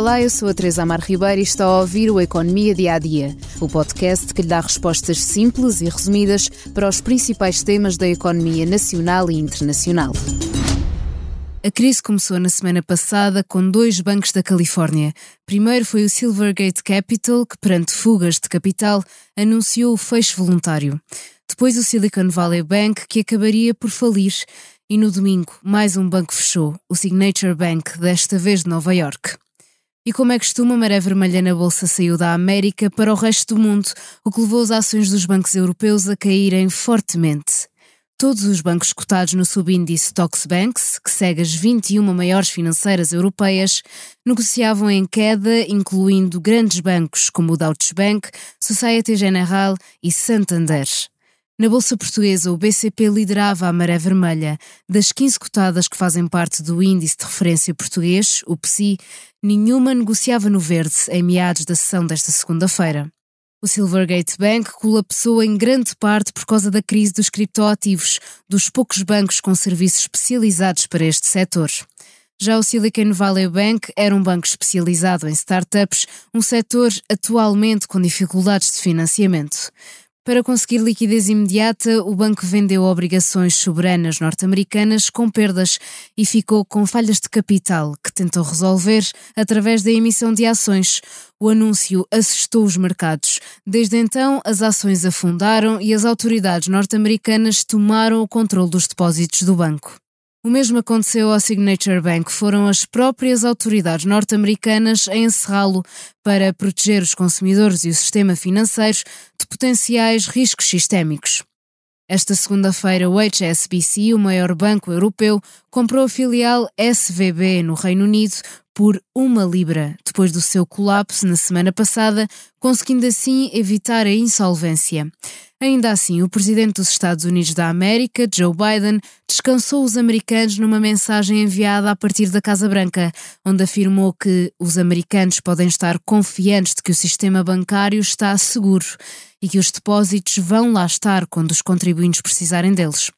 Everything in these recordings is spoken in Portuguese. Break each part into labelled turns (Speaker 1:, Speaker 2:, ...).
Speaker 1: Olá, eu sou a Teresa Amar Ribeiro e está a ouvir o Economia Dia a Dia, o podcast que lhe dá respostas simples e resumidas para os principais temas da economia nacional e internacional. A crise começou na semana passada com dois bancos da Califórnia. Primeiro foi o Silvergate Capital, que, perante fugas de capital, anunciou o fecho voluntário. Depois o Silicon Valley Bank, que acabaria por falir. E no domingo, mais um banco fechou, o Signature Bank, desta vez de Nova York. E como é costume, a maré vermelha na Bolsa saiu da América para o resto do mundo, o que levou as ações dos bancos europeus a caírem fortemente. Todos os bancos cotados no subíndice Tox Banks, que segue as 21 maiores financeiras europeias, negociavam em queda, incluindo grandes bancos como o Deutsche Bank, Societe Generale e Santander. Na Bolsa Portuguesa, o BCP liderava a maré vermelha. Das 15 cotadas que fazem parte do índice de referência português, o PSI, nenhuma negociava no verde em meados da sessão desta segunda-feira. O Silvergate Bank colapsou em grande parte por causa da crise dos criptoativos, dos poucos bancos com serviços especializados para este setor. Já o Silicon Valley Bank era um banco especializado em startups, um setor atualmente com dificuldades de financiamento. Para conseguir liquidez imediata, o banco vendeu obrigações soberanas norte-americanas com perdas e ficou com falhas de capital, que tentou resolver através da emissão de ações. O anúncio assustou os mercados. Desde então, as ações afundaram e as autoridades norte-americanas tomaram o controle dos depósitos do banco. O mesmo aconteceu ao Signature Bank. Foram as próprias autoridades norte-americanas a encerrá-lo para proteger os consumidores e o sistema financeiro de potenciais riscos sistémicos. Esta segunda-feira, o HSBC, o maior banco europeu, comprou a filial SVB no Reino Unido por uma libra, depois do seu colapso na semana passada, conseguindo assim evitar a insolvência. Ainda assim, o presidente dos Estados Unidos da América, Joe Biden, descansou os americanos numa mensagem enviada a partir da Casa Branca, onde afirmou que os americanos podem estar confiantes de que o sistema bancário está seguro e que os depósitos vão lá estar quando os contribuintes precisarem deles.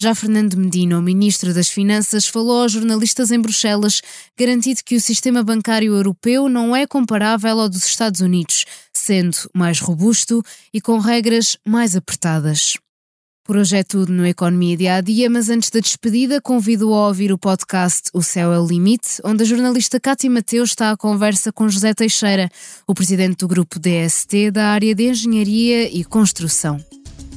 Speaker 1: Já Fernando Medina, o ministro das Finanças, falou aos jornalistas em Bruxelas, garantindo que o sistema bancário europeu não é comparável ao dos Estados Unidos, sendo mais robusto e com regras mais apertadas. Por hoje é tudo no Economia Dia a Dia, mas antes da despedida, convido a ouvir o podcast O Céu é o Limite, onde a jornalista Cátia Mateus está à conversa com José Teixeira, o presidente do grupo DST da área de Engenharia e Construção.